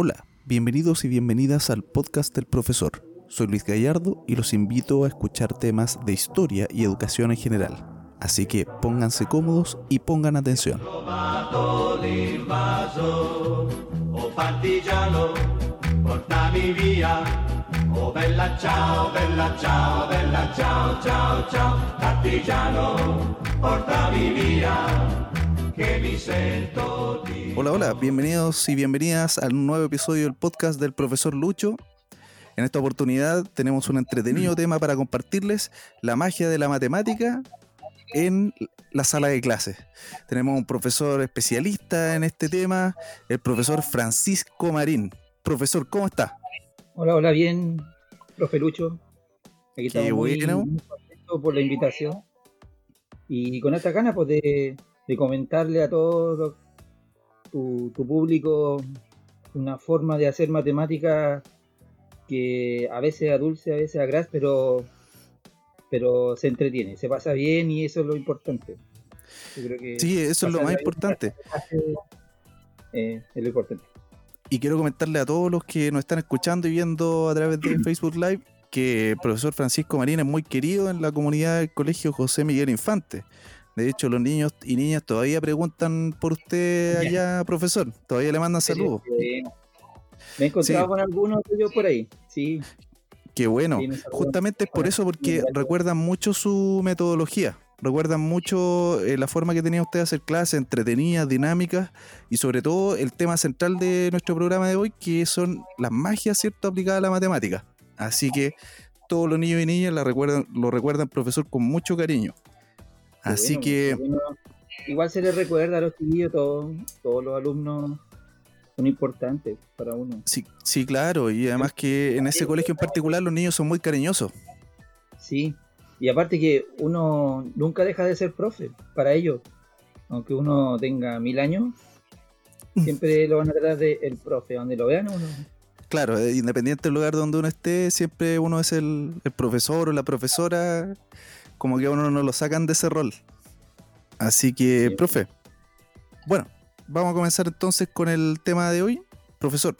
Hola, bienvenidos y bienvenidas al podcast del profesor. Soy Luis Gallardo y los invito a escuchar temas de historia y educación en general. Así que pónganse cómodos y pongan atención. Hola, hola, bienvenidos y bienvenidas al nuevo episodio del podcast del profesor Lucho. En esta oportunidad tenemos un entretenido tema para compartirles, la magia de la matemática en la sala de clases. Tenemos un profesor especialista en este tema, el profesor Francisco Marín. Profesor, ¿cómo está? Hola, hola, bien, profe Lucho. Aquí estamos muy, bueno. muy por la invitación. Y con esta gana, pues, de, de comentarle a todo tu, tu público una forma de hacer matemática que a veces a dulce, a veces a gras, pero, pero se entretiene, se pasa bien y eso es lo importante. Yo creo que Sí, eso es lo más importante. eh, es lo importante. Y quiero comentarle a todos los que nos están escuchando y viendo a través de Facebook Live que el profesor Francisco Marín es muy querido en la comunidad del Colegio José Miguel Infante. De hecho, los niños y niñas todavía preguntan por usted allá, profesor. Todavía le mandan saludos. Me he encontrado Sí. con algunos de ellos por ahí, sí. Qué bueno. Sí. Justamente es por eso, porque recuerdan mucho su metodología. Recuerdan mucho eh, la forma que tenía usted de hacer clases, entretenidas, dinámicas y sobre todo el tema central de nuestro programa de hoy, que son las magias, ¿cierto?, aplicadas a la matemática. Así que todos los niños y niñas la recuerdan, lo recuerdan, profesor, con mucho cariño. Así bueno, que, bueno. Igual se les recuerda a los chiquillos, todos, todos los alumnos son importantes para uno. sí, sí, claro, y además que en ese colegio en particular los niños son muy cariñosos. Sí. Y aparte que uno nunca deja de ser profe para ellos. Aunque uno tenga mil años, siempre lo van a tratar de el profe, donde lo vean uno. Claro, eh, independiente del lugar donde uno esté, siempre uno es el, el profesor o la profesora, como que a uno no lo sacan de ese rol. Así que, Sí. profe, bueno, vamos a comenzar entonces con el tema de hoy. Profesor,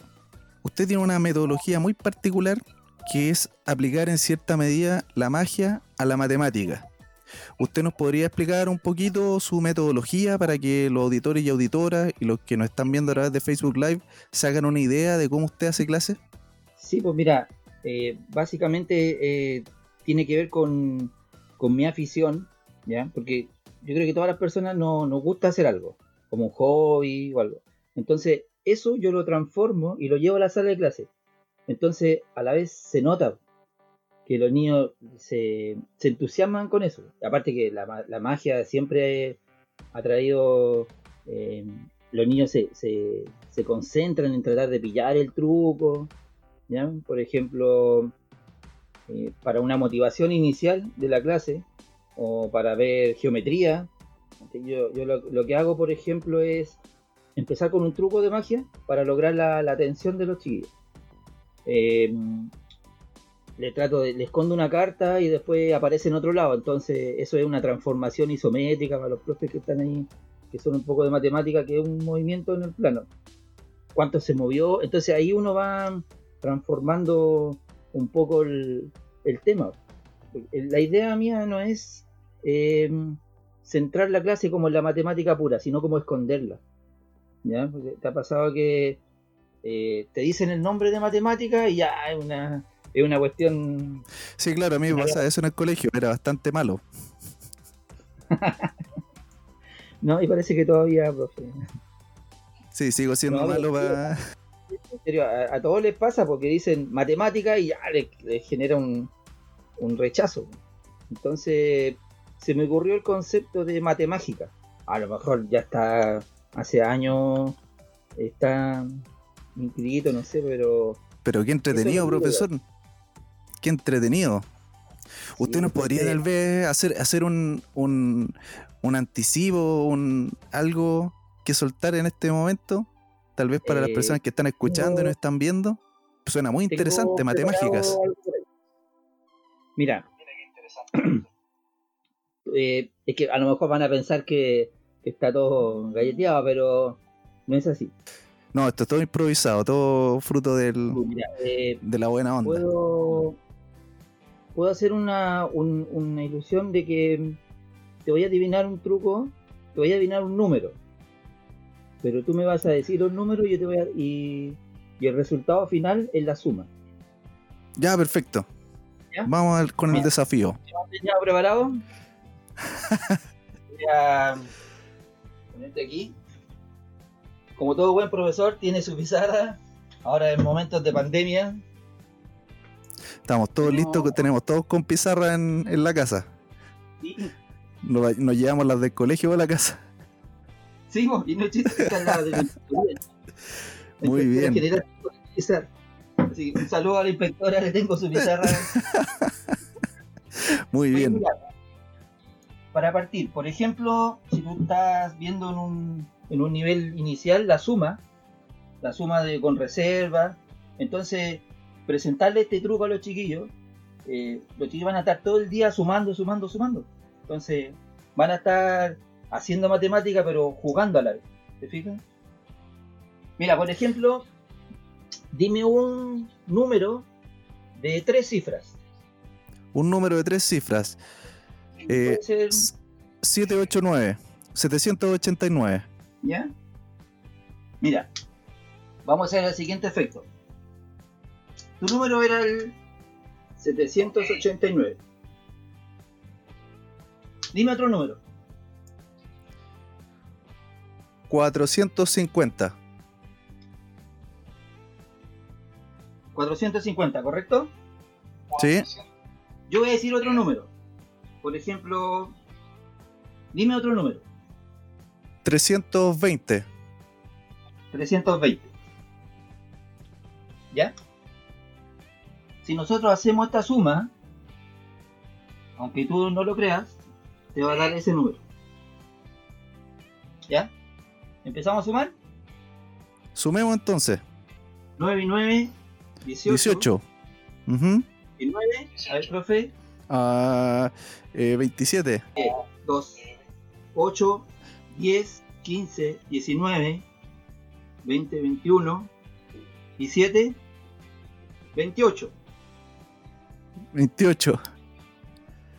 usted tiene una metodología muy particular que es aplicar en cierta medida la magia a la matemática. ¿Usted nos podría explicar un poquito su metodología para que los auditores y auditoras y los que nos están viendo a través de Facebook Live se hagan una idea de cómo usted hace clases? Sí, pues mira, eh, básicamente eh, tiene que ver con, con mi afición, ¿ya? Porque yo creo que todas las personas no, nos gusta hacer algo, como un hobby o algo. Entonces, eso yo lo transformo y lo llevo a la sala de clase. Entonces, a la vez se nota que los niños se, se entusiasman con eso. Aparte que la, la magia siempre ha traído... eh, los niños se, se, se concentran en tratar de pillar el truco, ¿ya? Por ejemplo, eh, para una motivación inicial de la clase o para ver geometría, yo, lo, que hago, por ejemplo, es empezar con un truco de magia para lograr la, la atención de los chiquillos. Eh, le trato de, le escondo una carta y después aparece en otro lado, entonces eso es una transformación isométrica para los profes que están ahí, que son un poco de matemática, que es un movimiento en el plano. ¿Cuánto se movió? Entonces ahí uno va transformando un poco el, el tema. La idea mía no es eh, centrar la clase como en la matemática pura, sino como esconderla. ¿Ya? Porque te ha pasado que eh, te dicen el nombre de matemática y ya es una, es una cuestión. Sí, claro, a mí me pasa eso en el colegio, era bastante malo. No, y parece que todavía, profe. Sí, sigo siendo No, malo para... Serio, a, a todos les pasa porque dicen matemática y ya les, les genera un, un rechazo. Entonces se me ocurrió el concepto de matemágica. A lo mejor ya está hace años, está inscrito, no sé, pero Pero qué entretenido, profesor. Qué entretenido. ¿Usted Sí, nos podría tal vez hacer, hacer un, un, un anticipo, un, algo que soltar en este momento? Tal vez para las Eh, personas que están escuchando y nos están viendo. Suena muy interesante, matemáticas. preparado algo por ahí. Mira, eh, es que a lo mejor van a pensar que, que está todo galleteado, pero no es así. No, esto es todo improvisado, todo fruto del, Mira, eh, de la buena onda. puedo, puedo hacer una, un- una ilusión de que te voy a adivinar un truco, te voy a adivinar un número. Pero tú me vas a decir un número y yo te voy a, y, y el resultado final es la suma. Ya, perfecto. ¿Ya? Vamos al- con el desafío. ¿Ya preparado? Voy a ponerte aquí. Como todo buen profesor, tiene su pizarra. Ahora en momentos de pandemia, Estamos todos No. listos, tenemos todos con pizarra en, en la casa. y, Nos, nos llevamos las del colegio a la casa. Sí, mo, y no es chiste, esta es la de la inspectoría. La Muy bien. general. Así que un saludo a la inspectora, le tengo su pizarra. Muy bien. mira, para partir, por ejemplo, si tú estás viendo en un, en un nivel inicial la suma, la suma de con reserva, entonces presentarle este truco a los chiquillos, eh, los chiquillos van a estar todo el día sumando, sumando, sumando. Entonces van a estar haciendo matemática pero jugando a la vez. ¿Te fijas? Mira, por ejemplo, dime un número de tres cifras. Un número de tres cifras. Eh, Puede ser- s- 789. 789. ¿Ya? Mira, vamos a hacer el siguiente efecto. Tu número era el 789. Dime otro número. 450. 450, ¿correcto? ¿Sí? Yo voy a decir otro número. Por ejemplo, dime otro número. 320. 320. ¿Ya? Si nosotros hacemos esta suma, aunque tú no lo creas, te va a dar ese número. ¿Ya? ¿Empezamos a sumar? Sumemos entonces. 9 y 9, 18. 18. Ujú. Y 9, a ver, profe, Ah, eh, 27. 2, 8, 10, 15, 19, 20, 21, 17, 28. 28.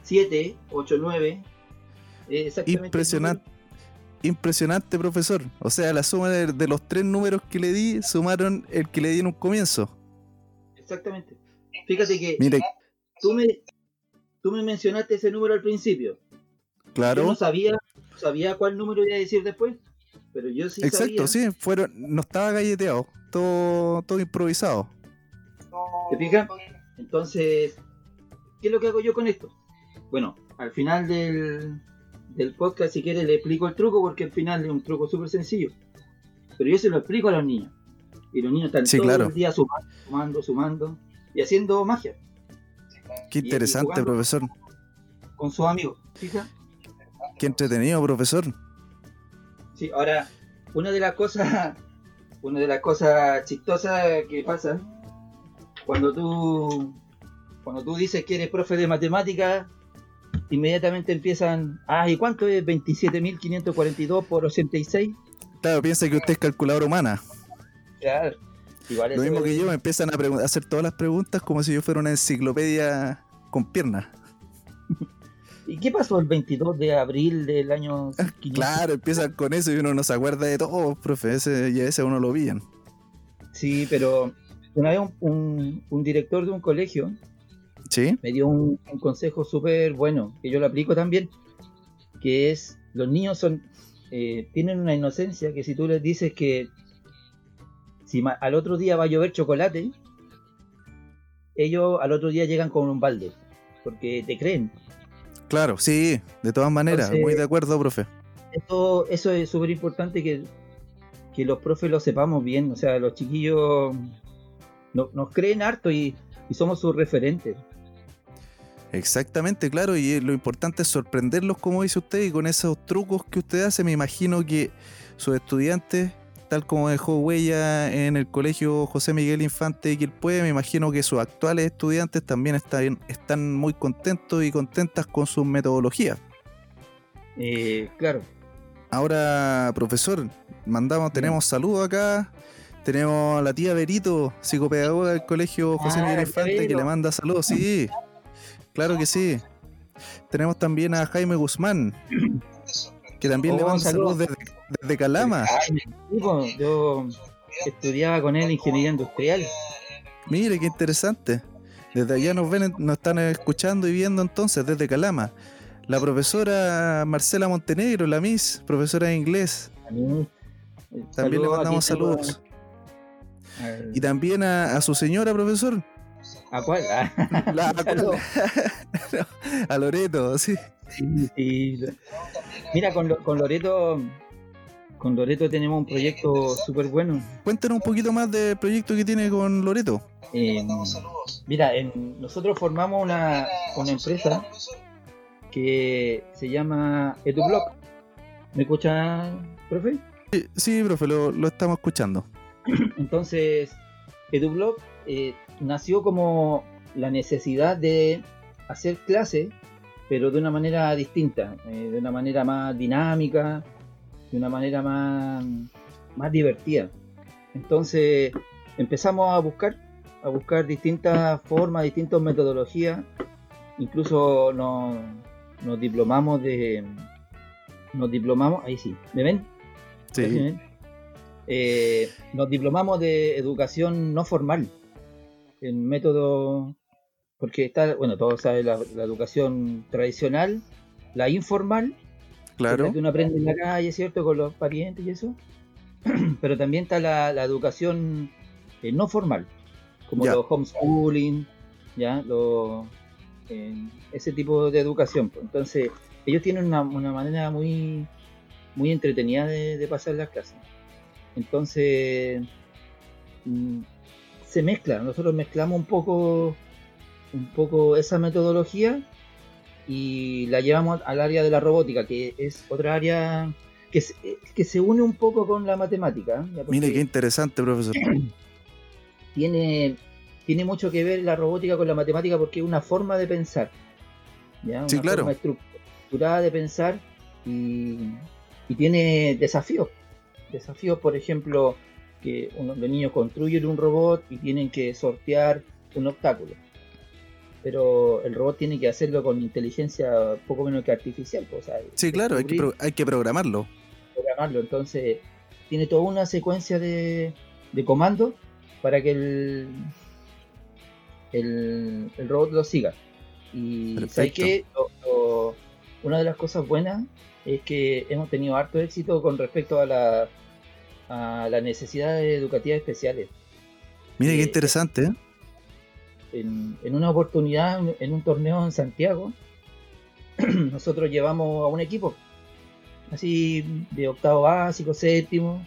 7, 8, 9. eh, exactamente Impresionante. Impresionante, profesor. O sea, la suma de, de los tres números que le di sumaron el que le di en un comienzo. Exactamente. Fíjate que tú me, tú me mencionaste ese número al principio. Yo claro. no sabía, no sabía cuál número iba a decir después, pero yo sí Exacto, sabía. sí. Fueron, no estaba galleteado. Todo, todo improvisado. ¿Te fijas? Entonces, ¿qué es lo que hago yo con esto? Bueno, al final del, del podcast, si quieres, le explico el truco, porque al final es un truco súper sencillo. Pero yo se lo explico a los niños. Y los niños están Sí, todo claro. el día sumando, sumando, sumando y haciendo magia Qué interesante, profesor. con sus amigos. ¿Fija? Qué entretenido, profesor. Sí, ahora, una de las cosas, una de las cosas chistosas que pasa cuando tú, cuando tú dices que eres profe de matemáticas, inmediatamente empiezan, ah, ¿y cuánto es 27.542 por 86? Claro, piensa que usted es calculadora humana. Claro, igual Lo mismo que yo, me empiezan a, hacer todas las preguntas como si yo fuera una enciclopedia con piernas. ¿Y qué pasó el 22 de abril del año 500? Claro, empiezan con eso y uno no se acuerda de todo, profe. Ese, y a ese uno lo pillan. Sí, pero una vez un, un- un director de un colegio ¿Sí? me dio un, un consejo súper bueno, que yo lo aplico también, que es, los niños son eh, tienen una inocencia que si tú les dices que si al otro día va a llover chocolate, ellos al otro día llegan con un balde, porque te creen. Claro, sí, de todas maneras, Entonces- muy de acuerdo, profe. Eso, eso es súper importante que, que los profes lo sepamos bien, o sea, los chiquillos no- nos creen harto y, y somos sus referentes. Exactamente, claro, y eh, lo importante es sorprenderlos, como dice usted, y con esos trucos que usted hace, me imagino que sus estudiantes, tal como dejó huella en el colegio José Miguel Infante y puede, me imagino que sus actuales estudiantes también están, están muy contentos y contentas con sus metodologías. Eh, claro, Ahora, profesor, mandamos, tenemos saludos acá. Tenemos a la tía Berito, psicopedagoga del colegio José Ah, Miguel Infante, que le manda saludos, sí. Claro que sí. Tenemos también a Jaime Guzmán, que también le Oh, manda saludos. desde, desde Calama. Ay, yo estudiaba con él ingeniería industrial. Mire, qué interesante. Desde allá nos ven, nos están escuchando y viendo entonces, desde Calama. La profesora Marcela Montenegro, la Miss, profesora de inglés. Mí, También le mandamos saludos. Y también a, a su señora, profesor. ¿A cuál? Ah, La- saludos. a Loreto, sí. Sí, sí. Mira, con, Lo- con Loreto, con Loreto tenemos un proyecto súper bueno. Cuéntanos un poquito más del proyecto que tiene con Loreto. Eh, mira, en- nosotros formamos una, una empresa que se llama EduBlock. ¿Me escucha, profe? Sí, sí, profe, lo, lo estamos escuchando. Entonces, EduBlock eh, nació como la necesidad de hacer clases, pero de una manera distinta, eh, de una manera más dinámica, de una manera más, más divertida. Entonces, empezamos a buscar, a buscar distintas formas, distintas metodologías. Incluso nos, nos diplomamos de, nos diplomamos, ahí sí, ¿me ven? Sí. Eh, nos diplomamos de educación no formal, en método, porque está, bueno, todos saben la, la educación tradicional, la informal, Claro. la que uno aprende en la calle, ¿cierto? Con los parientes y eso. Pero también está la, la educación eh, no formal, como Ya. los homeschooling, ¿ya? Los, eh, ese tipo de educación. pues. Entonces, ellos tienen una, una manera muy, muy entretenida de, de pasar las clases. Entonces, mm, se mezcla. Nosotros mezclamos un poco, un poco esa metodología y la llevamos al área de la robótica, que es otra área que se, que se une un poco con la matemática. Porque Mire, qué interesante, profesor. tiene, tiene mucho que ver la robótica con la matemática porque es una forma de pensar. ¿ya? Sí, Una claro. forma estructurada de pensar y, y tiene desafíos. Desafíos, por ejemplo, que uno- los niños construyen un robot y tienen que sortear un obstáculo. Pero el robot tiene que hacerlo con inteligencia poco menos que artificial. pues, o sea, Sí, claro, hay que, pro- hay que programarlo. programarlo. Entonces, tiene toda una secuencia de, de comandos para que el, el, el robot lo siga. Y. ¿sabes lo- una de las cosas buenas es que hemos tenido harto éxito con respecto a la a las necesidades educativas especiales. Mire, qué Eh, interesante, ¿eh? En, en una oportunidad, en un torneo en Santiago, nosotros llevamos a un equipo, así de octavo básico, séptimo,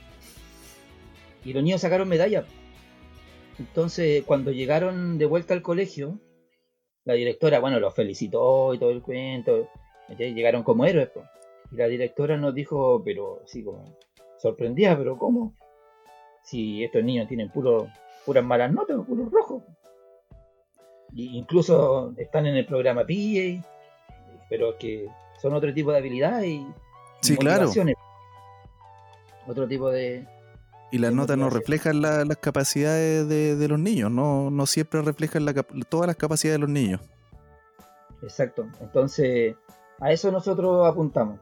y los niños sacaron medalla. Entonces, cuando llegaron de vuelta al colegio, la directora, bueno, los felicitó y todo el cuento, llegaron como héroes. Y la directora nos dijo, pero así como sorprendida, pero ¿cómo? Si estos niños tienen puro, puras malas notas, puros rojos. Y incluso están en el programa PIE, pero que son otro tipo de habilidades y Sí, claro. motivaciones. Otro tipo de, Y las de notas no reflejan la- las capacidades de, de los niños, no, no siempre reflejan la todas las capacidades de los niños. Exacto. Entonces, a eso nosotros apuntamos.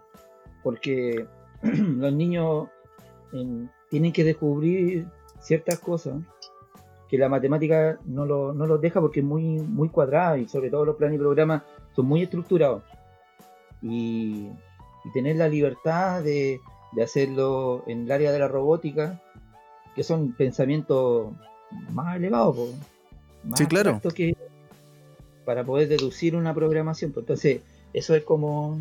Porque los niños tienen que descubrir ciertas cosas que la matemática no, lo, no los deja porque es muy, muy cuadrada y sobre todo los planes y programas son muy estructurados. Y, y tener la libertad de, de hacerlo en el área de la robótica, que son pensamientos más elevados, po, más Sí, claro. que para poder deducir una programación. Entonces, eso es como,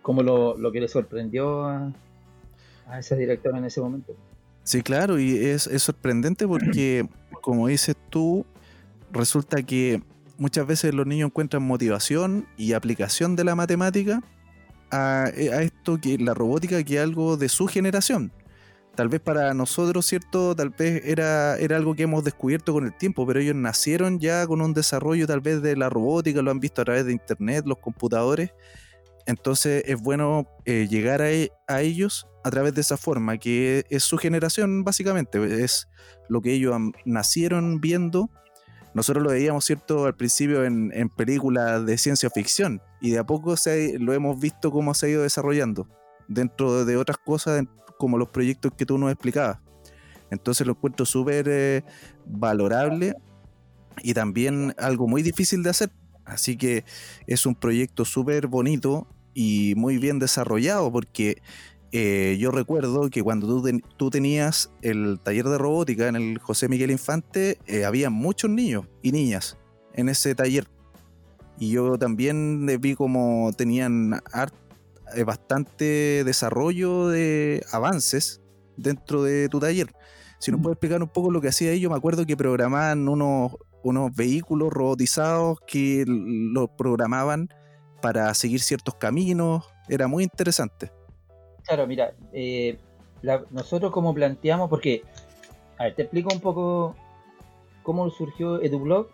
como lo, lo que le sorprendió a, a esa directora en ese momento. Sí, claro, y es, es sorprendente porque, como dices tú, resulta que muchas veces los niños encuentran motivación y aplicación de la matemática a, a esto que la robótica que es algo de su generación. Tal vez para nosotros, ¿cierto? Tal vez era, era algo que hemos descubierto con el tiempo, pero ellos nacieron ya con un desarrollo tal vez de la robótica, lo han visto a través de internet, los computadores. Entonces es bueno eh, llegar a, e- a ellos a través de esa forma, que es su generación básicamente, es lo que ellos nacieron viendo. Nosotros lo veíamos, ¿cierto?, al principio en, películas de ciencia ficción y de a poco se, lo hemos visto cómo se ha ido desarrollando dentro de otras cosas como los proyectos que tú nos explicabas. Entonces lo encuentro súper eh, valorable y también algo muy difícil de hacer. Así que es un proyecto súper bonito y muy bien desarrollado porque eh, yo recuerdo que cuando tú, ten- tú tenías el taller de robótica en el José Miguel Infante, eh, había muchos niños y niñas en ese taller. Y yo también vi como tenían eh, bastante desarrollo de avances dentro de tu taller. Si nos puedes explicar un poco lo que hacía ellos, me acuerdo que programaban unos, unos vehículos robotizados que los programaban para seguir ciertos caminos. Era muy interesante. Claro, mira, eh, nosotros como planteamos, porque, a ver, te explico un poco cómo surgió EduBlog,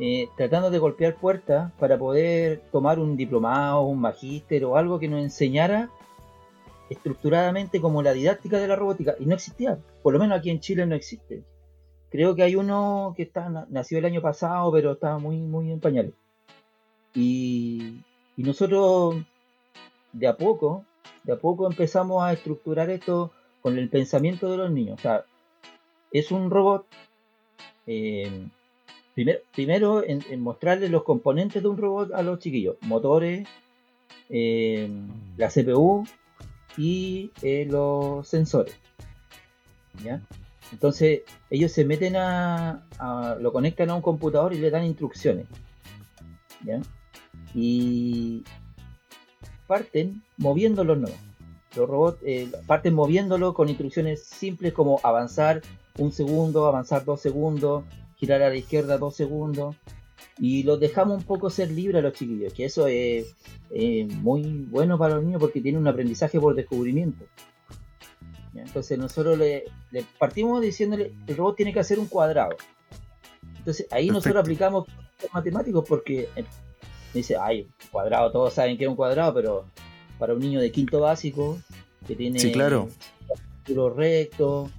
eh, tratando de golpear puertas para poder tomar un diplomado, un magíster o algo que nos enseñara estructuradamente como la didáctica de la robótica, y no existía, por lo menos aquí en Chile no existe. Creo que hay uno que está na- nació el año pasado, pero está muy, muy en pañales. Y, y nosotros, de a poco, de a poco empezamos a estructurar esto con el pensamiento de los niños. O sea, es un robot. eh, primero, primero en, mostrarles los componentes de un robot a los chiquillos: motores, eh, la CPU y eh, los sensores. ¿Ya? Entonces, ellos se meten a, a- lo conectan a un computador y le dan instrucciones. ¿Ya? Y parten moviéndolos no. Los robots eh, parten moviéndolo con instrucciones simples como avanzar un segundo, avanzar dos segundos, girar a la izquierda dos segundos. Y los dejamos un poco ser libres a los chiquillos, que eso es eh, muy bueno para los niños porque tienen un aprendizaje por descubrimiento. Entonces nosotros le, le partimos diciéndole, el robot tiene que hacer un cuadrado. Entonces ahí Perfecto. nosotros aplicamos matemáticos porque dice, ay, cuadrado, todos saben que es un cuadrado, pero para un niño de quinto básico, que tiene Sí, claro. recto,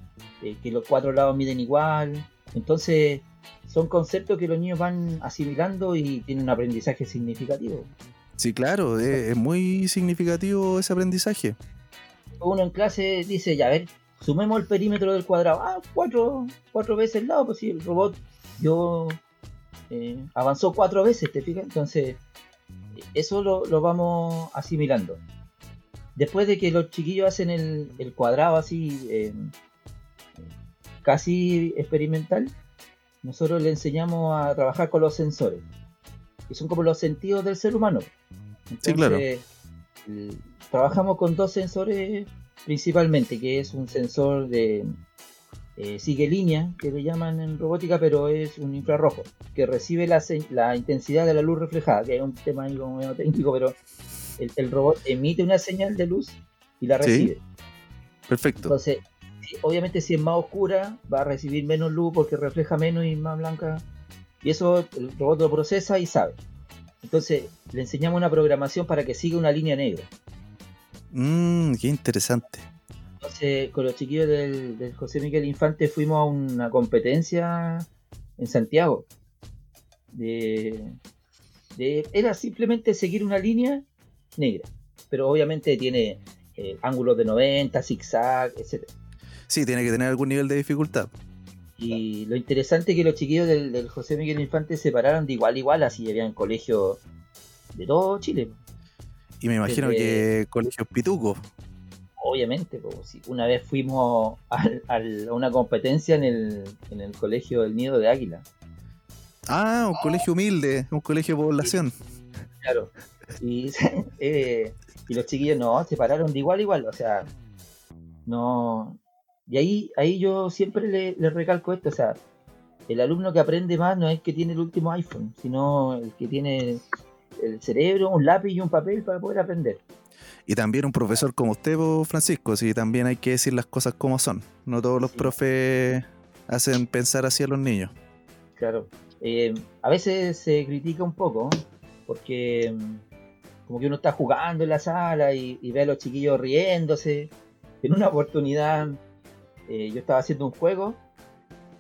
eh, que los cuatro lados miden igual. Entonces, son conceptos que los niños van asimilando y tienen un aprendizaje significativo. Sí, claro, es, es muy significativo ese aprendizaje. Uno en clase dice, ya a ver, sumemos el perímetro del cuadrado. Ah, cuatro, cuatro veces el lado, pues si el robot yo eh, avanzó cuatro veces, ¿te fijas? Entonces, eso lo, lo vamos asimilando. Después de que los chiquillos hacen el, el cuadrado así, eh, casi experimental, nosotros le enseñamos a trabajar con los sensores, que son como los sentidos del ser humano. Sí, claro. trabajamos con dos sensores principalmente, que es un sensor de eh, sigue línea, que le llaman en robótica, pero es un infrarrojo, que recibe la, la intensidad de la luz reflejada, que es un tema ahí como medio técnico, pero el, el robot emite una señal de luz y la Sí. recibe. Perfecto. Entonces, obviamente si es más oscura, va a recibir menos luz porque refleja menos y más blanca. Y eso el robot lo procesa y sabe. Entonces, le enseñamos una programación para que siga una línea negra. Mmm, qué interesante. Con los chiquillos del, del José Miguel Infante fuimos a una competencia en Santiago. De, de- era simplemente seguir una línea negra. Pero obviamente tiene eh, ángulos de 90, zigzag, etc. Sí, tiene que tener algún nivel de dificultad. Y lo interesante es que los chiquillos del, del José Miguel Infante se pararon de igual a igual, así habían colegios de todo Chile. Y me imagino Desde- que colegios pitucos. Obviamente, pues, si una vez fuimos al- al- a una competencia en el, en el colegio del Nido de Águila. Ah, un colegio humilde, un colegio de población. Claro. Y, eh, y los chiquillos no, se pararon de igual a igual, o sea, no. Y ahí, ahí yo siempre le, le recalco esto, o sea, el alumno que aprende más no es el que tiene el último iPhone, sino el que tiene el cerebro, un lápiz y un papel para poder aprender. Y también un profesor como usted, Francisco, sí, también hay que decir las cosas como son. No todos los Sí. profes hacen pensar así a los niños. Claro. Eh, a veces se critica un poco, porque mm, como que uno está jugando en la sala y, y ve a los chiquillos riéndose, en una oportunidad eh, yo estaba haciendo un juego,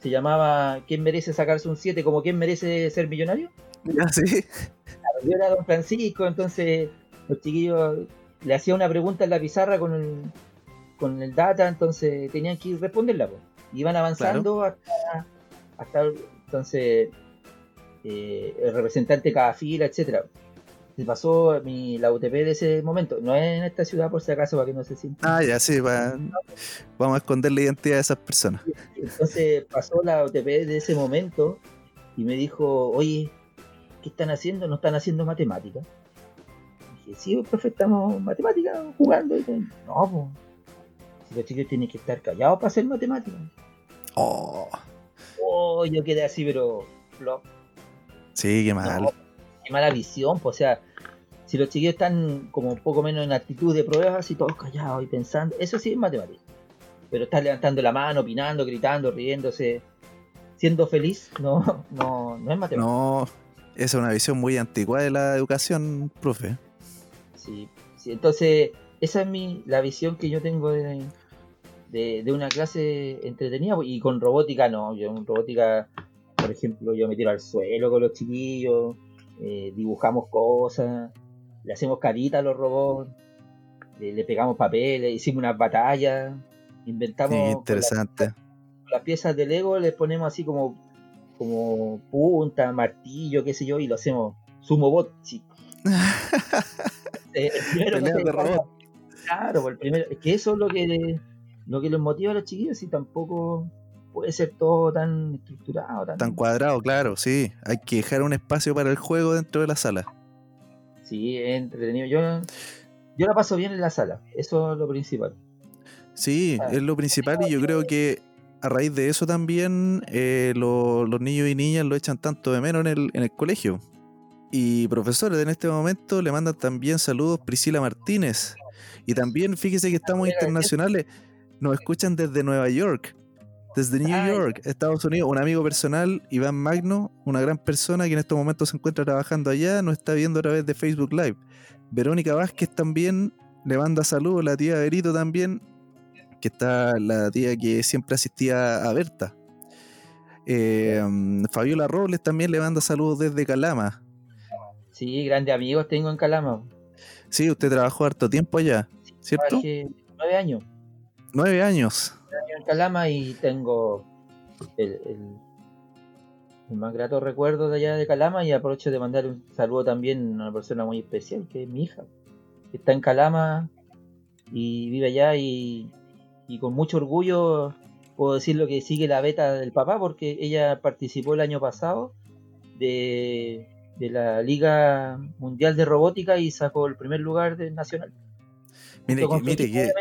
se llamaba ¿Quién merece sacarse un 7? como ¿Quién merece ser millonario? Ya, sí. Yo era Don Francisco, entonces los chiquillos le hacían una pregunta en la pizarra con el, con el data, entonces tenían que responderla. Pues. Iban avanzando hasta, hasta entonces eh, el representante de cada fila, etcétera. Se pasó mi, la UTP de ese momento, no es en esta ciudad por si acaso para que no se sienta. Ah, ya sí, va- vamos a esconder la identidad de esas personas. Entonces pasó la UTP de ese momento y me dijo, oye, ¿qué están haciendo? ¿No están haciendo matemáticas? Dije, sí, profe, estamos matemáticas jugando. Y no, pues, si los chicos tienen que estar callados para hacer matemáticas. Oh, Oh, yo quedé así, pero flop. sí, qué mal. No, qué mala visión, pues, o sea, si los chiquillos están como un poco menos en actitud de pruebas y todos callados y pensando, eso sí es matemática. Pero estar levantando la mano, opinando, gritando, riéndose, siendo feliz, no, no, no es matemática. No, esa es una visión muy antigua de la educación, profe. Sí, sí, entonces, esa es mi, la visión que yo tengo de, de, de una clase entretenida. Y con robótica no, yo en robótica, por ejemplo, yo me tiro al suelo con los chiquillos, eh, dibujamos cosas, le hacemos caritas a los robots, le, le pegamos papeles, hicimos unas batallas, inventamos Sí, con las- interesante. con las piezas de Lego, les ponemos así como, como punta, martillo, qué sé yo, y lo hacemos sumo bot, sí. Eh, primero se de robot. Claro, pues el primero, es que eso es lo que lo que los motiva a los chiquillos y tampoco puede ser todo tan estructurado, tan, Tan cuadrado, claro, sí. Hay que dejar un espacio para el juego dentro de la sala. sí, es entretenido. Yo, yo la paso bien en la sala, eso es lo principal. Sí, Ah. es lo principal y yo creo que a raíz de eso también eh, lo- los niños y niñas lo echan tanto de menos en el, en el colegio. Y profesores, en este momento le mandan también saludos Priscila Martínez. Y también fíjese que estamos internacionales, nos escuchan desde Nueva York, desde New. York, Estados Unidos. Un amigo personal, Iván Magno, una gran persona que en estos momentos se encuentra trabajando allá, nos está viendo a través de Facebook Live. Verónica Vázquez también le manda saludos, la tía Berito también, que está la tía que siempre asistía a Berta. Eh, Fabiola Robles también le manda saludos desde Calama. Sí, grandes amigos tengo en Calama. Sí, usted trabajó harto tiempo allá, ¿cierto? Trabajé nueve años, Nueve años. nueve años en Calama y tengo el, el- el más grato recuerdo de allá de Calama y aprovecho de mandar un saludo también a una persona muy especial que es mi hija, que está en Calama y vive allá y, y con mucho orgullo puedo decir lo que sigue la beta del papá porque ella participó el año pasado de, de la Liga Mundial de Robótica y sacó el primer lugar del nacional. Mire, que, mire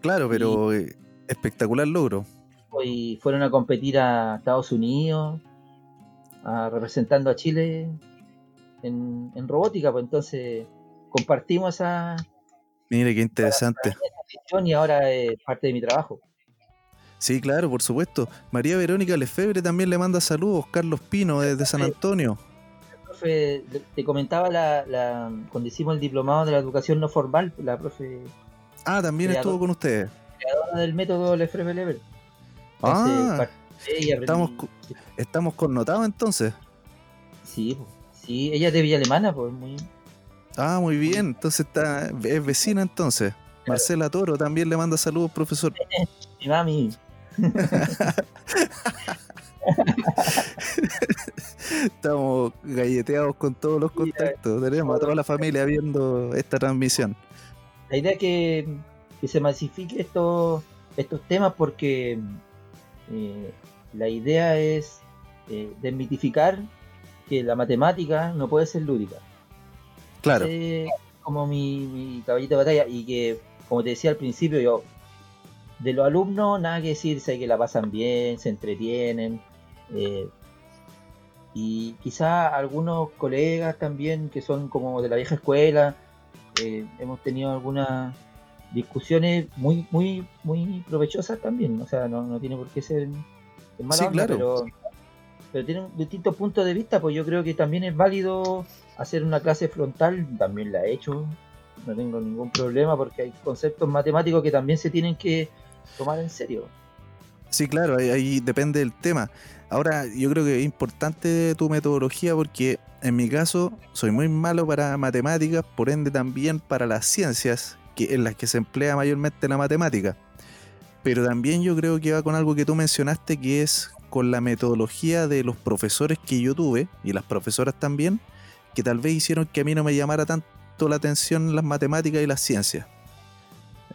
claro, pero eh, espectacular logro. y fueron a competir a Estados Unidos, a- representando a Chile en, en robótica, pues entonces compartimos esa Mire qué interesante. y ahora es parte de mi trabajo. Sí, claro, por supuesto. María Verónica Lefebre también le manda saludos. Carlos Pino desde San Antonio. Profe, te comentaba la, la- cuando hicimos el diplomado de la educación no formal, la profe Ah, también Creador. estuvo con ustedes. creadora del método Lefebvre Level. Ah, estamos, estamos connotados entonces. Sí, sí, ella es de Villa Alemana, pues muy Ah, muy bien. Entonces está, es vecina entonces. Marcela Toro también le manda saludos, profesor. mi mami. Estamos galleteados con todos los contactos. Tenemos a toda la familia viendo esta transmisión. La idea es que, que se masifique estos, estos temas porque eh, la idea es eh, desmitificar que la matemática no puede ser lúdica. Claro, como mi, mi caballito de batalla y que, como te decía al principio, yo de los alumnos nada que decir, sé que la pasan bien, se entretienen. Eh, y quizá algunos colegas también que son como de la vieja escuela, eh, hemos tenido algunas discusiones muy, muy, muy provechosas también. O sea, no, no tiene por qué ser en mala Sí, onda, claro. pero, pero tienen distintos puntos de vista, pues yo creo que también es válido hacer una clase frontal, también la he hecho, no tengo ningún problema porque hay conceptos matemáticos que también se tienen que tomar en serio. Sí, claro, ahí, depende del tema. Ahora, yo creo que es importante tu metodología porque en mi caso soy muy malo para matemáticas, por ende también para las ciencias, que, en las que se emplea mayormente la matemática. Pero también yo creo que va con algo que tú mencionaste, que es con la metodología de los profesores que yo tuve, y las profesoras también, que tal vez hicieron que a mí no me llamara tanto la atención las matemáticas y las ciencias.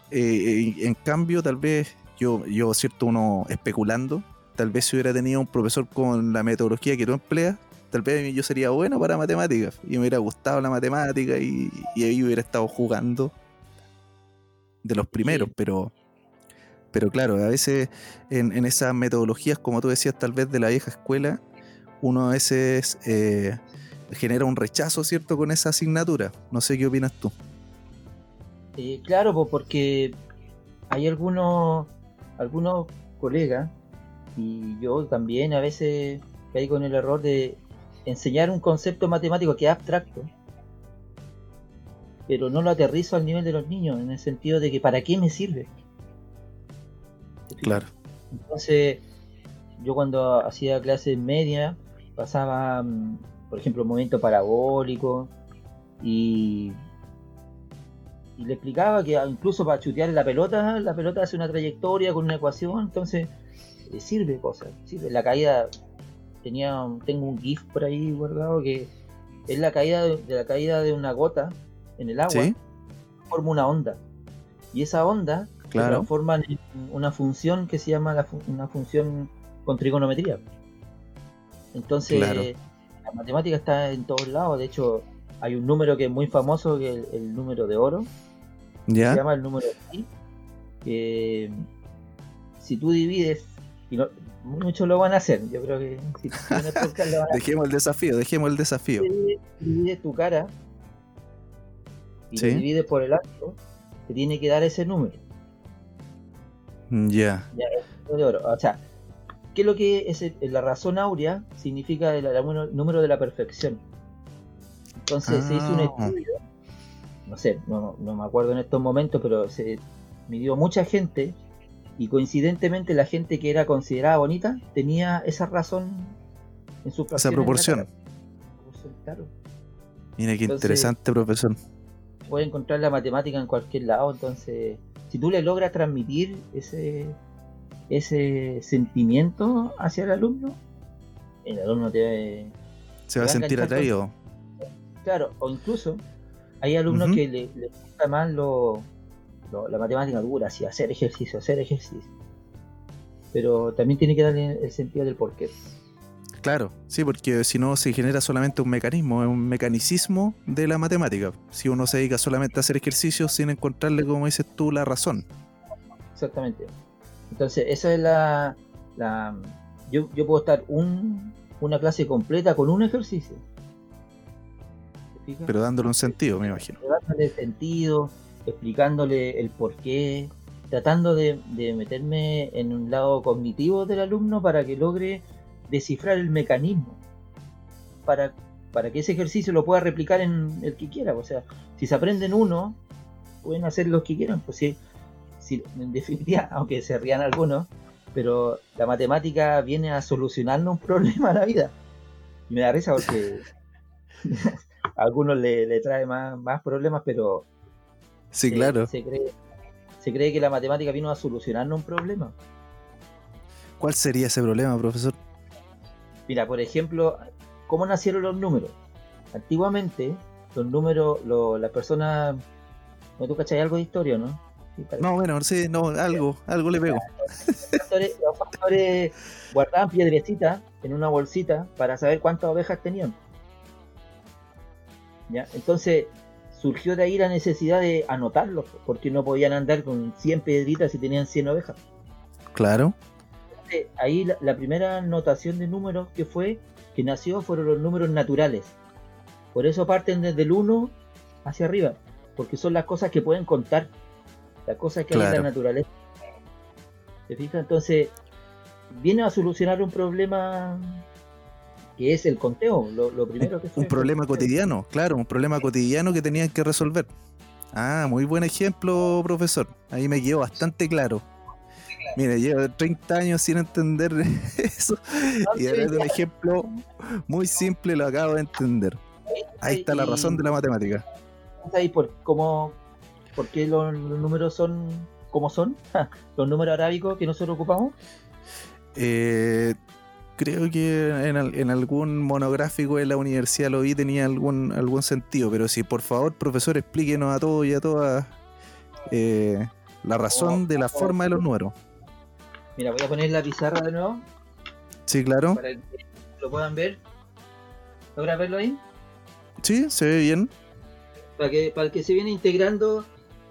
Eh, en cambio, tal vez yo, yo, cierto, uno especulando, tal vez si hubiera tenido un profesor con la metodología que tú empleas, tal vez yo sería bueno para matemáticas y me hubiera gustado la matemática y, y ahí hubiera estado jugando de los primeros, Sí. pero pero claro, a veces en, en esas metodologías, como tú decías, tal vez de la vieja escuela, uno a veces eh, genera un rechazo, ¿cierto?, con esa asignatura. No sé qué opinas tú. Eh, claro, pues porque hay algunos, algunos colegas, y yo también a veces caigo en el error de enseñar un concepto matemático que es abstracto, pero no lo aterrizo al nivel de los niños, en el sentido de que ¿para qué me sirve? Claro. Entonces, yo cuando hacía clases media, pasaba, mm, por ejemplo, movimiento parabólico y, y le explicaba que incluso para chutear la pelota, la pelota hace una trayectoria con una ecuación, entonces eh, sirve cosas, sirve. La caída, tenía, tengo un GIF por ahí guardado que es la caída de, de la caída de una gota en el agua, ¿Sí? forma una onda. Y esa onda se Claro. transforma en una función que se llama la fu- una función con trigonometría. Entonces, Claro. la matemática está en todos lados. De hecho, hay un número que es muy famoso, que es el, el número de oro, se ¿Ya? llama el número pi, que si tú divides, y no- muchos lo van a hacer, yo creo que si el lo van a Dejemos el desafío, dejemos el desafío. divides, divides tu cara y Sí. lo divides por el alto, te tiene que dar ese número. Ya, Ya, el número de oro. O sea, ¿qué es lo que es el- la razón áurea? Significa el, el número- número de la perfección. Entonces se hizo un Ah. estudio, no sé, no, no me acuerdo en estos momentos, pero se midió mucha gente y coincidentemente la gente que era considerada bonita tenía esa razón en su esa proporción. Claro. Mira qué Entonces- interesante, profesor. puede encontrar la matemática en cualquier lado, entonces si tú le logras transmitir ese ese sentimiento hacia el alumno, el alumno te Se va a va a sentir atraído. claro, o incluso hay alumnos que le, le gusta más lo, lo- la matemática dura, así hacer ejercicio, hacer ejercicio. Pero también tiene que darle el sentido del porqué. Claro, sí, porque si no se genera solamente un mecanismo, es un mecanicismo de la matemática. Si uno se dedica solamente a hacer ejercicios sin encontrarle, como dices tú, la razón. Exactamente. Entonces, esa es la. la yo, yo puedo estar un, una clase completa con un ejercicio. Pero dándole un sentido, me imagino. dándole sentido, explicándole el porqué, tratando de, de meterme en un lado cognitivo del alumno para que logre descifrar el mecanismo. Para, para que ese ejercicio lo pueda replicar en el que quiera. O sea, si se aprenden uno, pueden hacer los que quieran. Pues si, si en definitiva, aunque se rían algunos, pero la matemática viene a solucionarnos un problema a la vida. Y me da risa porque a algunos le, le trae más, más problemas, pero Sí, se- claro. se, cree, se cree que la matemática vino a solucionarnos un problema. ¿Cuál sería ese problema, profesor? Mira, por ejemplo, ¿cómo nacieron los números? Antiguamente, los números, lo- las personas. ¿no ¿Tú cachai algo de historia, no? Sí. No, bueno, sí, no, algo, algo le pego. Los pastores, los pastores guardaban piedrecitas en una bolsita para saber cuántas ovejas tenían. ¿Ya? Entonces surgió de ahí la necesidad de anotarlos, porque no podían andar con 100 piedritas si tenían 100 ovejas. Claro. Entonces, ahí la, la primera notación de números que fue, que nació, fueron los números naturales. Por eso parten desde el 1 hacia arriba, porque son las cosas que pueden contar, las cosas que hay en la naturaleza. ¿Te fijas? Entonces, viene a solucionar un problema que es el conteo, lo, lo primero que fue. Un problema cotidiano, claro, un problema cotidiano que tenían que resolver. Ah, muy buen ejemplo, profesor. Ahí me quedó bastante claro. Mira, llevo 30 años sin entender eso y ahora de un ejemplo muy simple lo acabo de entender. Ahí está la razón de la matemática. ahí por cómo, por qué los, los números son como son? los números arábicos que nosotros ocupamos. Eh, creo que en, en algún monográfico de la universidad lo vi, tenía algún, algún sentido, pero sí, por favor, profesor, explíquenos a todos y a todas eh, la razón de la forma de los números. Mira, voy a poner la pizarra de nuevo Sí, claro. para que lo puedan ver. ¿Logra verlo ahí? Sí, se ve bien. Para que, para que se viene integrando,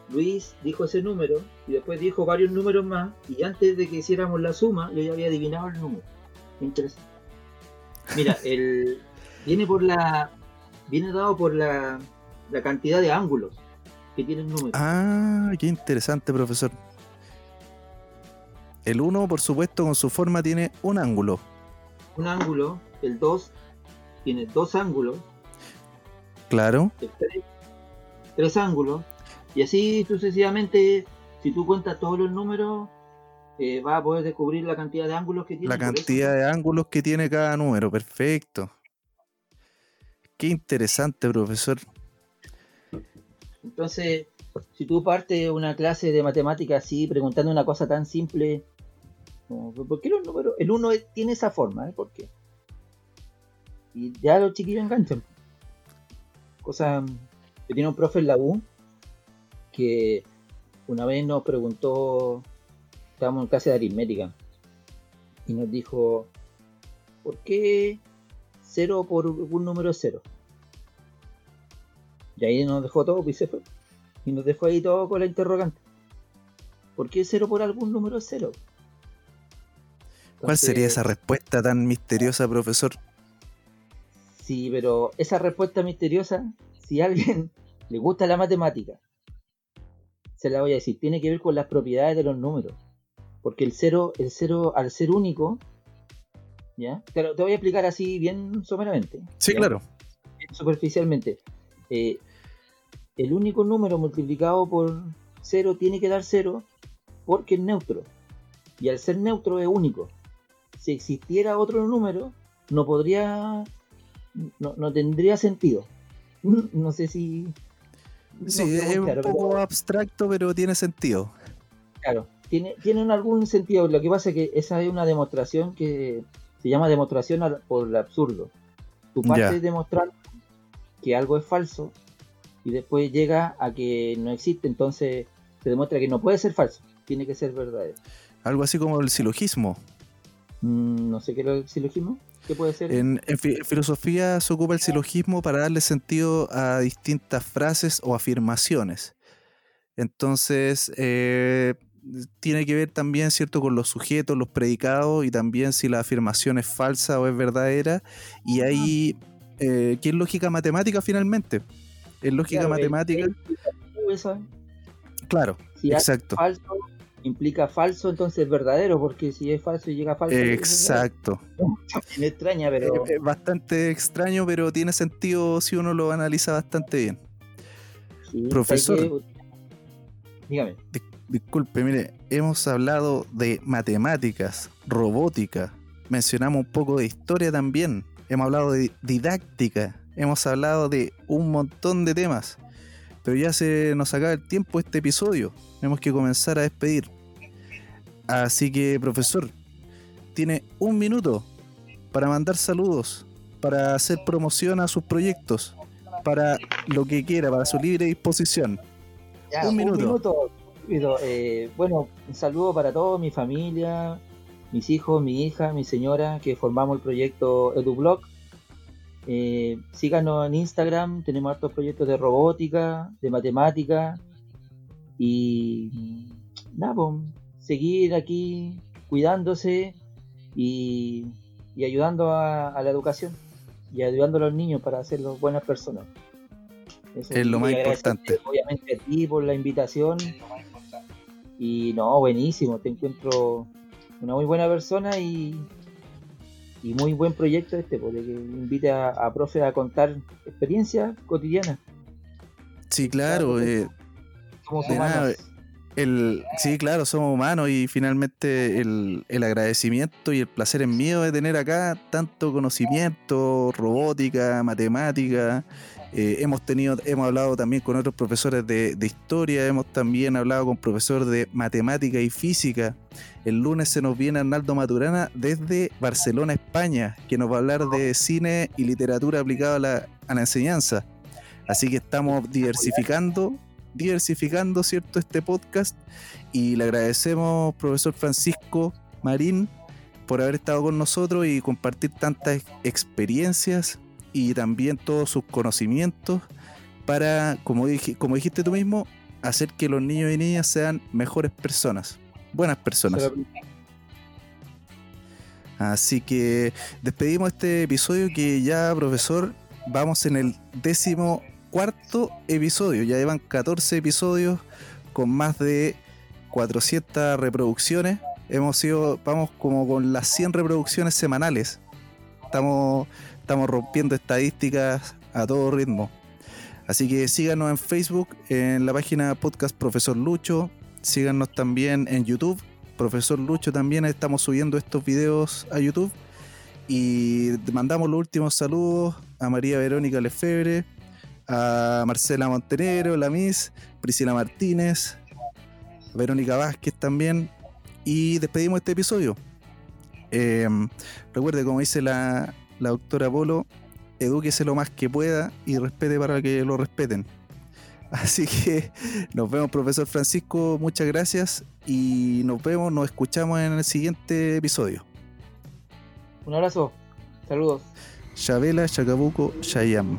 Luis dijo ese número y después dijo varios números más. Y antes de que hiciéramos la suma, yo ya había adivinado el número. Interesante. Mira, el, viene por la. Viene dado por la, la cantidad de ángulos que tiene el número. Ah, qué interesante, profesor. El 1, por supuesto, con su forma tiene un ángulo. Un ángulo, el 2 tiene dos ángulos, Claro. el 3 tres ángulos, y así sucesivamente, si tú cuentas todos los números, eh, vas a poder descubrir la cantidad de ángulos que tiene. La cantidad de ángulos que tiene cada número. Perfecto. Qué interesante, profesor. Entonces, si tú partes una clase de matemáticas así, preguntando una cosa tan simple, ¿por qué los números? El 1 tiene esa forma, ¿eh? ¿Por qué? Y ya los chiquillos enganchan. Cosa. Yo tenía un profe en la U que una vez nos preguntó, estábamos en clase de aritmética, y nos dijo, ¿por qué 0 por un número es 0? Y ahí nos dejó todo pues, y se fue. Y nos dejó ahí todo con la interrogante. ¿Por qué 0 por algún número es 0? ¿Cuál sería esa respuesta tan misteriosa, profesor? Sí, pero esa respuesta misteriosa, si a alguien le gusta la matemática, se la voy a decir, tiene que ver con las propiedades de los números. Porque el 0, el cero al ser único, ¿ya? Te, lo- te voy a explicar así bien someramente. Sí, ¿ya? claro. Superficialmente. Eh, el único número multiplicado por 0 tiene que dar 0 porque es neutro. Y al ser neutro es único. Si existiera otro número, no podría. No, no tendría sentido. No sé si. Sí, no es un pero- poco abstracto, pero tiene sentido. Claro, tiene, tienen algún sentido. Lo que pasa es que esa es una demostración que se llama demostración por el absurdo. Tu parte es demostrar que algo es falso y después llega a que no existe, entonces se demuestra que no puede ser falso, tiene que ser verdadero. Algo así como el silogismo. Mm, no sé qué es el silogismo, ¿qué puede ser? En, en fi- en filosofía se ocupa el silogismo para darle sentido a distintas frases o afirmaciones. Entonces, eh, tiene que ver también, ¿cierto?, con los sujetos, los predicados y también si la afirmación es falsa o es verdadera. Y ahí, eh, ¿qué es lógica matemática finalmente? Es lógica Claro, matemática, claro, si exacto. falso implica falso, entonces es verdadero, porque si es falso y llega falso, Exacto. También extraña, pero... Es- es bastante extraño, pero tiene sentido si uno lo analiza bastante bien. Sí, Profesor. que- Dígame. Disculpe, mire, hemos hablado de matemáticas, robótica, mencionamos un poco de historia también, hemos hablado de didáctica, hemos hablado de un montón de temas, pero ya se nos acaba el tiempo este episodio, tenemos que comenzar a despedir. Así que, profesor, tiene un minuto para mandar saludos, para hacer promoción a sus proyectos, para lo que quiera, para su libre disposición. Ya, Un minuto. Rápido. Eh, bueno, un saludo para todos, mi familia, mis hijos, mi hija, mi señora, que formamos el proyecto EduBlog. Eh, síganos en Instagram, tenemos hartos proyectos de robótica, de matemática y nada, pues, seguir aquí cuidándose y, y ayudando a, a la educación y ayudando a los niños para hacerlos buenas personas. Eso, Es lo más importante. Obviamente a ti por la invitación. Y no, buenísimo, te encuentro una muy buena persona y, y muy buen proyecto este, porque que invite a, a profe a contar experiencias cotidianas. Sí, claro. Claro. eh, De nada, El, sí, claro, somos humanos y finalmente el, agradecimiento y el placer es mío de tener acá tanto conocimiento, robótica, matemática. Eh, hemos tenido, hemos hablado también con otros profesores de, historia, hemos también hablado con profesores de matemática y física. El lunes se nos viene Arnaldo Maturana desde Barcelona, España, que nos va a hablar de cine y literatura aplicada a la, a la enseñanza. Así que estamos diversificando, diversificando, ¿cierto? Este podcast y le agradecemos, profesor Francisco Marín, por haber estado con nosotros y compartir tantas ex- experiencias y también todos sus conocimientos para, como, como dijiste tú mismo, hacer que los niños y niñas sean mejores personas, buenas personas. Así que despedimos este episodio que ya, profesor, vamos en el décimo cuarto episodio. Ya llevan 14 episodios con más de 400 reproducciones. Hemos sido, vamos como con las 100 reproducciones semanales. Estamos, estamos rompiendo estadísticas a todo ritmo. Así que síganos en Facebook, en la página Podcast Profesor Lucho. Síganos también en YouTube. Profesor Lucho también estamos subiendo estos videos a YouTube. Y mandamos los últimos saludos a María Verónica Lefebre, a Marcela Montenegro, la Miss, Priscila Martínez, Verónica Vázquez también. Y despedimos este episodio. Eh, recuerde, como dice la, la doctora Polo, edúquese lo más que pueda y respete para que lo respeten. Así que nos vemos, profesor Francisco. Muchas gracias y nos vemos, nos escuchamos en el siguiente episodio. Un abrazo. Saludos. Chabela, Chacabuco, Chayam.